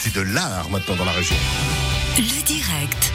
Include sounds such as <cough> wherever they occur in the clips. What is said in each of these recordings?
C'est de l'art maintenant dans la région. Le direct.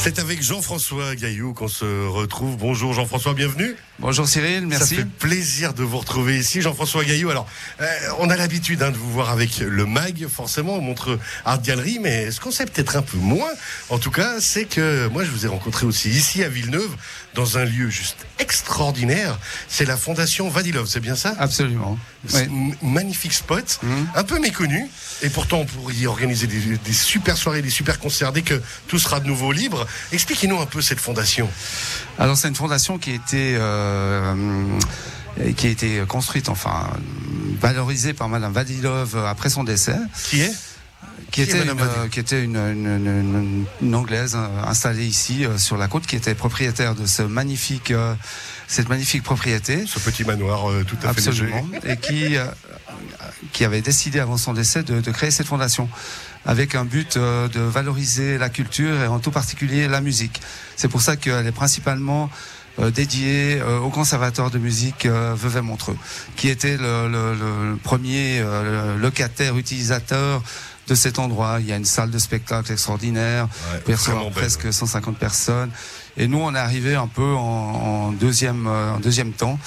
C'est avec Jean-François Gaillou qu'on se retrouve. Bonjour Jean-François, bienvenue. Bonjour Cyril, merci. Ça fait plaisir de vous retrouver ici, Jean-François Gaillou. Alors, euh, on a l'habitude hein, de vous voir avec le MAG, forcément, on montre Art Gallery, mais ce qu'on sait peut-être un peu moins, en tout cas, c'est que moi je vous ai rencontré aussi ici à Villeneuve, dans un lieu juste extraordinaire. C'est la Fondation Vadilov, c'est bien ça? Absolument. Un Magnifique spot, Mhm. un peu méconnu, et pourtant on pourrait y organiser des, des super soirées, des super concerts dès que tout sera de nouveau libre. Expliquez-nous un peu cette fondation. Alors c'est une fondation qui a été euh, qui a été construite, enfin valorisée par Madame Vadilov après son décès, Qui est? Qui Qui est était Madame une, Vadilov? euh, qui était une, une- une- une anglaise euh, installée ici euh, sur la côte, qui était propriétaire de ce magnifique euh, cette magnifique propriété. ce petit manoir tout à fait léger. Et qui, qui avait décidé avant son décès de, de créer cette fondation avec un but euh, de valoriser la culture et en tout particulier la musique. C'est pour ça qu'elle est principalement euh, dédiée euh, au conservatoire de musique Vevey-Montreux, qui était le, le- le- premier locataire utilisateur de cet endroit. Il y a une salle de spectacle extraordinaire, Ouais, belle, presque 150 personnes. Et nous, on est arrivé un peu en, en deuxième, en deuxième temps.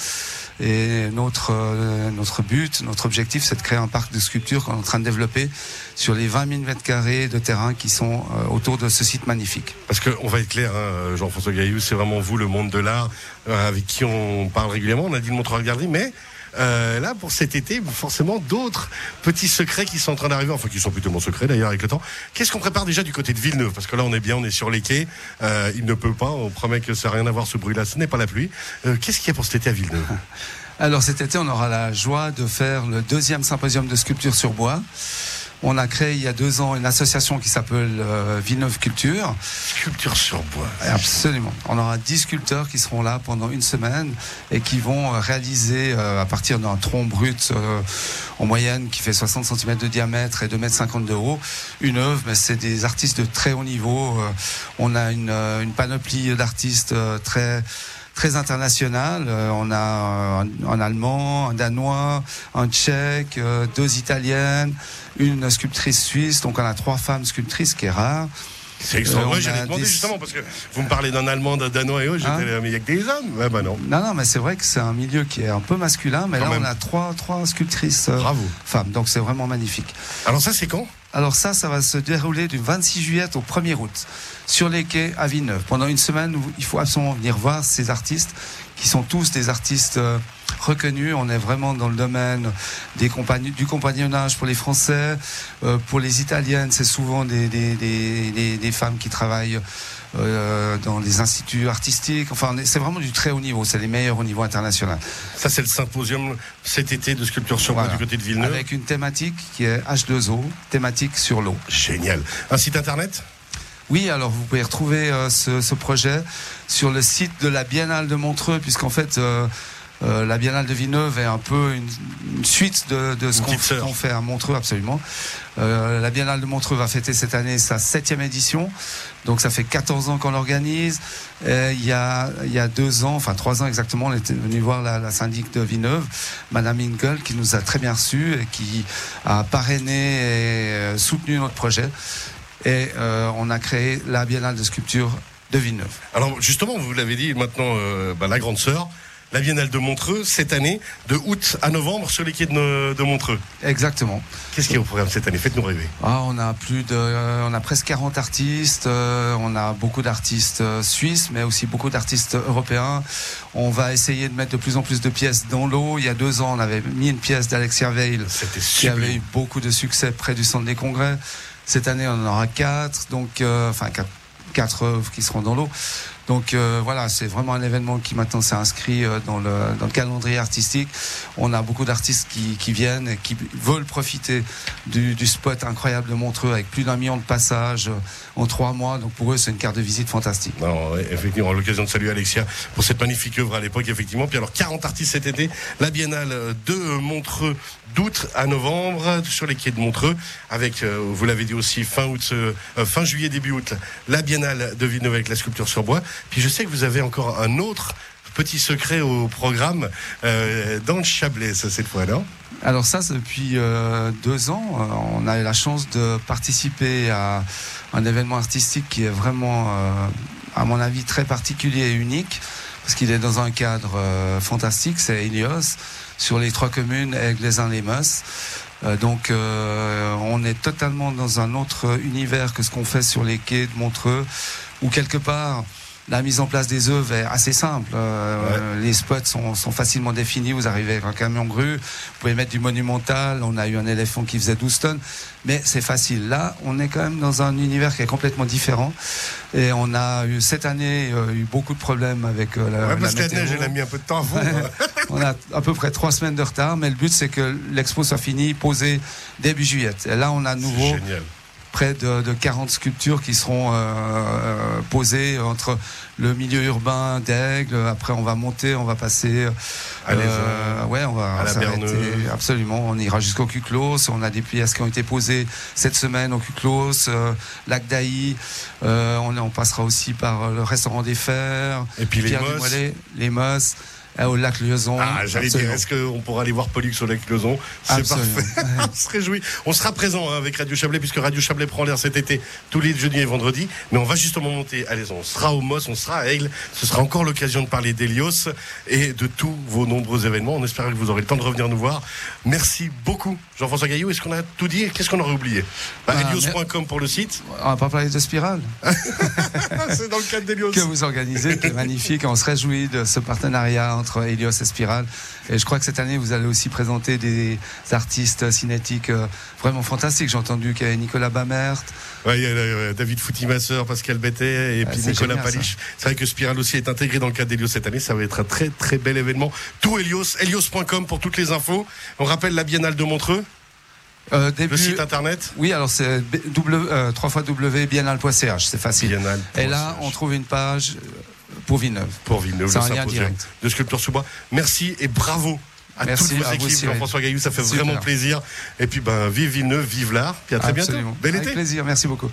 Et notre, euh, notre but, notre objectif, c'est de créer un parc de sculptures qu'on est en train de développer sur les 20 000 mètres carrés de terrain qui sont euh, autour de ce site magnifique. Parce qu'on va être clair, hein, Jean-François Gaillou, c'est vraiment vous, le monde de l'art, euh, avec qui on parle régulièrement. On a dit le Montreux Galerie, mais euh, là, pour cet été, forcément, d'autres petits secrets qui sont en train d'arriver, enfin qui sont plutôt mon secret d'ailleurs avec le temps. Qu'est-ce qu'on prépare déjà du côté de Villeneuve? Parce que là, on est bien, on est sur les quais. Euh, il ne peut pas, on promet que ça n'a rien à voir ce bruit-là, ce n'est pas la pluie. Euh, Qu'est-ce qu'il y a pour cet été à Villeneuve? <laughs> Alors cet été, on aura la joie de faire le deuxième symposium de sculpture sur bois. On a créé il y a deux ans une association qui s'appelle euh, Villeneuve Culture. Sculpture sur bois. Absolument. On aura 10 sculpteurs qui seront là pendant une semaine et qui vont euh, réaliser euh, à partir d'un tronc brut euh, en moyenne qui fait 60 cm de diamètre et 2 mètres 50 de haut une œuvre. Mais c'est des artistes de très haut niveau. Euh, On a une, une panoplie d'artistes euh, très très internationale. Euh, On a euh, un, un allemand, un danois, un tchèque, euh, deux italiennes, une sculptrice suisse. Donc on a trois femmes sculptrices, ce qui est rare. C'est extraordinaire. Euh, J'allais demander des- justement, parce que vous me parlez d'un Allemand, d'un Danois et autres, Hein j'étais mais il y a que des hommes. Ouais, bah non. Non, non, mais c'est vrai que c'est un milieu qui est un peu masculin, mais Quand là même. on a trois, trois sculptrices Bravo. femmes, donc c'est vraiment magnifique. Alors ça, c'est quand? Alors ça, ça va se dérouler du 26 juillet au 1er août sur les quais à Villeneuve. Pendant une semaine, il faut absolument venir voir ces artistes qui sont tous des artistes euh, reconnus. On est vraiment dans le domaine des du compagnonnage pour les Français, euh, pour les Italiennes, c'est souvent des, des, des, des- des femmes qui travaillent euh, dans les instituts artistiques. Enfin, c'est vraiment du très haut niveau. C'est les meilleurs au niveau international. Ça, c'est le symposium cet été de sculpture sur bois Voilà. du côté de Villeneuve. Avec une thématique qui est H2O, thématique sur l'eau. Génial. Un site internet? Oui, alors vous pouvez retrouver euh, ce, ce projet sur le site de la Biennale de Montreux, puisqu'en fait, euh, euh, la Biennale de Villeneuve est un peu une, une suite de, de ce qu'on fait à Montreux, absolument. Euh, la Biennale de Montreux va fêter cette année sa septième édition, donc ça fait 14 ans qu'on l'organise. Il y, a, il y a deux ans, enfin trois ans exactement, on était venu voir la, la syndic de Villeneuve, Madame Ingel, qui nous a très bien reçus et qui a parrainé et soutenu notre projet. Et euh, on a créé la Biennale de sculpture de Villeneuve. Alors justement, vous l'avez dit maintenant, euh, bah, la grande sœur, la Biennale de Montreux, cette année, de août à novembre, sur les quais de, Montreux. Exactement. Qu'est-ce qu'il y a au programme cette année? Faites-nous rêver. Ah, on a plus de, on a presque 40 artistes. euh, on a beaucoup d'artistes euh, suisses, mais aussi beaucoup d'artistes européens. On va essayer de mettre de plus en plus de pièces dans l'eau. Il y a deux ans, on avait mis une pièce d'Alexia Veil qui avait eu beaucoup de succès près du centre des congrès. Cette année, on en aura quatre, donc euh, enfin quatre, quatre œuvres qui seront dans l'eau. Donc euh, voilà, c'est vraiment un événement qui maintenant s'est inscrit euh, dans, le, dans le calendrier artistique. On a beaucoup d'artistes qui, qui viennent et qui veulent profiter du, du spot incroyable de Montreux avec plus d'un million de passages euh, en trois mois. Donc pour eux, c'est une carte de visite fantastique. Effectivement, l'occasion de saluer Alexia pour cette magnifique œuvre à l'époque, effectivement. Puis alors, 40 artistes cet été, la Biennale de Montreux d'août à novembre, sur les quais de Montreux, avec, euh, vous l'avez dit aussi, fin août, fin juillet, début août, la Biennale de Villeneuve avec la sculpture sur bois. Puis je sais que vous avez encore un autre petit secret au programme euh, dans le Chablais, ça, cette fois, non? Alors ça, depuis euh, deux ans, euh, on a eu la chance de participer à un événement artistique qui est vraiment, à mon avis, très particulier et unique, parce qu'il est dans un cadre fantastique, c'est Ilios, sur les trois communes, Aigle, les les Meus. Euh, donc on est totalement dans un autre univers que ce qu'on fait sur les quais de Montreux, où quelque part la mise en place des œuvres est assez simple. Euh, Les spots sont, sont facilement définis. Vous arrivez avec un camion grue, vous pouvez mettre du monumental. On a eu un éléphant qui faisait 12 tonnes, mais c'est facile. Là, on est quand même dans un univers qui est complètement différent. Et on a eu cette année euh, eu beaucoup de problèmes avec euh, la, Ouais, parce que la la neige, météo. elle a mis un peu de temps à fondre. <laughs> On a à peu près trois semaines de retard, mais le but c'est que l'expo soit finie, posée début juillet. Et là, on a nouveau Génial. Près de, de 40 sculptures qui seront euh, euh, posées entre le milieu urbain d'Aigle. Après, on va monter, on va passer. À Lézon, ouais, on va s'arrêter. Absolument. On ira jusqu'au Cuclos. On a des pièces qui ont été posées cette semaine au Cuclos, euh, Lac d'Ailly. Euh, on, on passera aussi par le restaurant des Fers. Et puis les Pierre Mosses. Les Mosses, euh, au lac. Ah, j'allais dire, est-ce qu'on pourra aller voir Pollux au lac Closon C'est parfait. <laughs> on se réjouit. On sera présent hein, avec Radio Chablais, puisque Radio Chablais prend l'air cet été, tous les jeudis et vendredis. Mais on va justement monter à Lézon. On sera au Moss, on sera à Aigle. Ce sera encore l'occasion de parler d'Elios et de tous vos nombreux événements. On espère que vous aurez le temps de revenir nous voir. Merci beaucoup, Jean-François Gaillot. Est-ce qu'on a tout dit Qu'est-ce qu'on aurait oublié? Bah, Ah, Elios.com pour le site. On va pas parler de Spirale. <laughs> C'est dans le cadre d'Elios. que vous organisez, qui est magnifique. On se réjouit de ce partenariat entre Helios et Spiral. Et je crois que cette année, vous allez aussi présenter des artistes cinétiques euh, vraiment fantastiques. J'ai entendu qu'il y avait Nicolas Bamert. Ouais, il y a euh, David Foutimasseur, Pascal Bettet et Ah, puis Nicolas génial. Palich. C'est vrai que Spiral aussi est intégré dans le cadre d'Elios cette année. Ça va être un très très bel événement. Tout Helios, helios.com pour toutes les infos. On rappelle la Biennale de Montreux, Euh, le site internet. Oui, alors c'est b- w, euh, 3 fois wbiennale.ch, c'est facile. Biennale. Et là, on trouve une page euh, pour Villeneuve. pour Villeneuve, C'est un lien direct. de sculpture sous bois. Merci et bravo. À Merci toutes vos équipes. Jean-François Gaillou, ça fait Super. vraiment plaisir. Et puis, ben, vive Villeneuve, vive l'art. Puis à très Absolument. bientôt. Bel Avec été. plaisir, merci beaucoup.